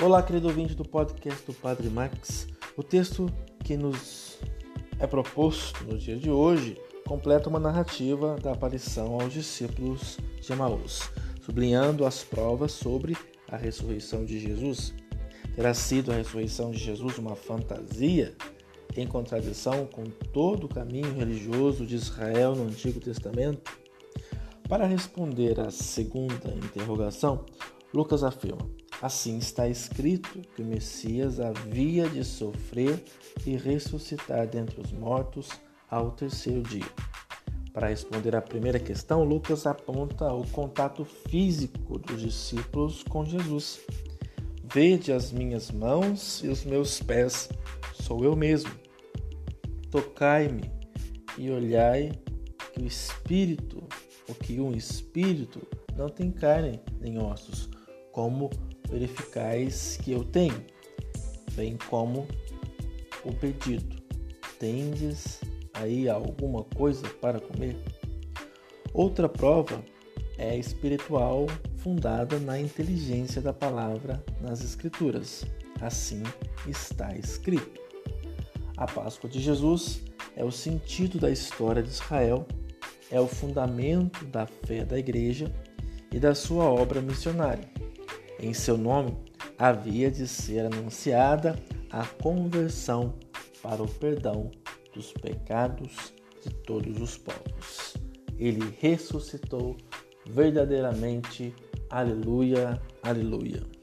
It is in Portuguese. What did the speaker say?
Olá, querido ouvinte do podcast do Padre Max. O texto que nos é proposto no dia de hoje completa uma narrativa da aparição aos discípulos de Emaús, sublinhando as provas sobre a ressurreição de Jesus. Terá sido a ressurreição de Jesus uma fantasia em contradição com todo o caminho religioso de Israel no Antigo Testamento? Para responder à segunda interrogação, Lucas afirma: Assim está escrito que o Messias havia de sofrer e ressuscitar dentre os mortos ao terceiro dia. Para responder à primeira questão, Lucas aponta o contato físico dos discípulos com Jesus. Vede as minhas mãos e os meus pés, sou eu mesmo. Tocai-me e olhai que o espírito, o que um espírito não tem carne nem ossos, como verificais que eu tenho, bem como o pedido. Tendes aí alguma coisa para comer? Outra prova é espiritual, fundada na inteligência da palavra nas Escrituras. Assim está escrito. A Páscoa de Jesus é o sentido da história de Israel, é o fundamento da fé da Igreja e da sua obra missionária. Em seu nome havia de ser anunciada a conversão para o perdão dos pecados de todos os povos. Ele ressuscitou verdadeiramente. Aleluia, aleluia.